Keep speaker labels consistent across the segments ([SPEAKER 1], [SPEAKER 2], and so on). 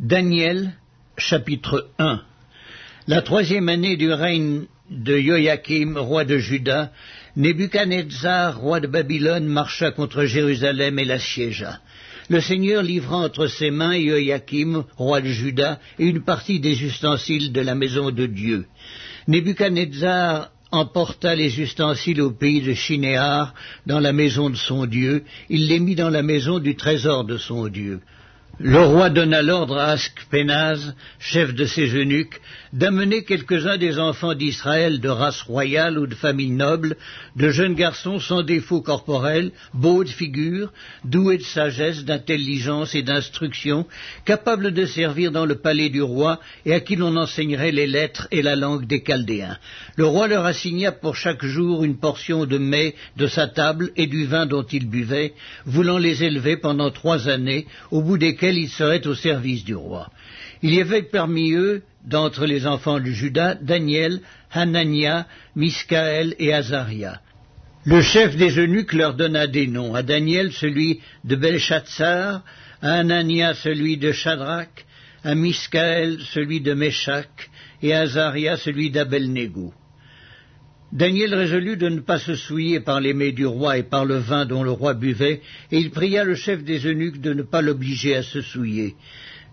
[SPEAKER 1] Daniel chapitre 1 La troisième année du règne de Joachim, roi de Juda, Nebuchadnezzar, roi de Babylone, marcha contre Jérusalem et la siégea. Le Seigneur livra entre ses mains Joachim, roi de Juda, et une partie des ustensiles de la maison de Dieu. Nebuchadnezzar emporta les ustensiles au pays de Shinéar, dans la maison de son Dieu, il les mit dans la maison du trésor de son Dieu. Le roi donna l'ordre à Askpenaz, chef de ses eunuques, d'amener quelques-uns des enfants d'Israël de race royale ou de famille noble, de jeunes garçons sans défaut corporel, beaux de figure, doués de sagesse, d'intelligence et d'instruction, capables de servir dans le palais du roi et à qui l'on enseignerait les lettres et la langue des Chaldéens. Le roi leur assigna pour chaque jour une portion de mets de sa table et du vin dont ils buvaient, voulant les élever pendant trois années, au bout desquelles ils seraient au service du roi. Il y avait parmi eux, d'entre les enfants de Judas, Daniel, Hanania, Miskaël et Azaria. Le chef des eunuques leur donna des noms, à Daniel celui de Belshazzar, à Hanania celui de Shadrach, à Miskaël celui de Meshach, et à Azaria celui d'Abelnego. Daniel résolut de ne pas se souiller par les mets du roi et par le vin dont le roi buvait, et il pria le chef des eunuques de ne pas l'obliger à se souiller.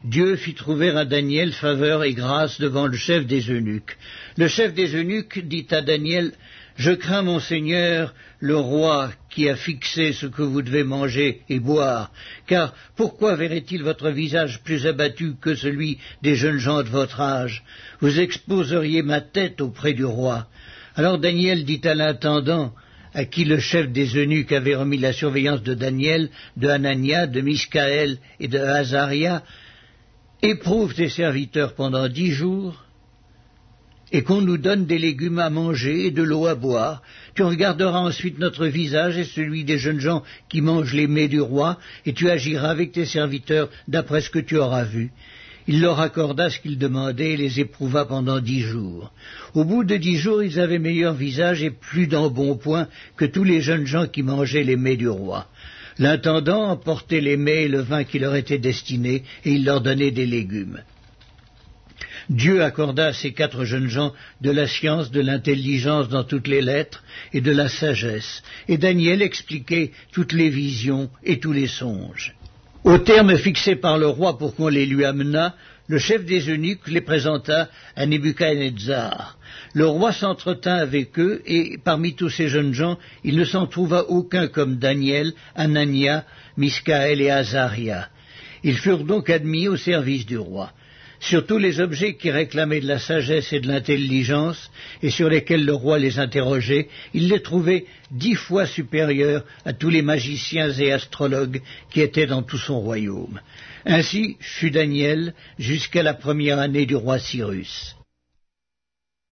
[SPEAKER 1] Dieu fit trouver à Daniel faveur et grâce devant le chef des eunuques. Le chef des eunuques dit à Daniel, Je crains mon Seigneur, le roi, qui a fixé ce que vous devez manger et boire, car pourquoi verrait-il votre visage plus abattu que celui des jeunes gens de votre âge? Vous exposeriez ma tête auprès du roi. Alors Daniel dit à l'intendant, à qui le chef des eunuques avait remis la surveillance de Daniel, de Hanania, de Miskaël et de Azaria, éprouve tes serviteurs pendant dix jours, et qu'on nous donne des légumes à manger et de l'eau à boire. Tu regarderas ensuite notre visage et celui des jeunes gens qui mangent les mets du roi, et tu agiras avec tes serviteurs d'après ce que tu auras vu. Il leur accorda ce qu'ils demandaient et les éprouva pendant dix jours. Au bout de dix jours, ils avaient meilleur visage et plus d'embonpoint que tous les jeunes gens qui mangeaient les mets du roi. L'intendant emportait les mets et le vin qui leur étaient destinés, et il leur donnait des légumes. Dieu accorda à ces quatre jeunes gens de la science, de l'intelligence dans toutes les lettres et de la sagesse, et Daniel expliquait toutes les visions et tous les songes. Au terme fixé par le roi pour qu'on les lui amenât, le chef des eunuques les présenta à Nebuchadnezzar. Le roi s'entretint avec eux, et parmi tous ces jeunes gens, il ne s'en trouva aucun comme Daniel, Anania, Miskaël et Azaria. Ils furent donc admis au service du roi sur tous les objets qui réclamaient de la sagesse et de l'intelligence, et sur lesquels le roi les interrogeait, il les trouvait dix fois supérieurs à tous les magiciens et astrologues qui étaient dans tout son royaume. Ainsi fut Daniel jusqu'à la première année du roi Cyrus.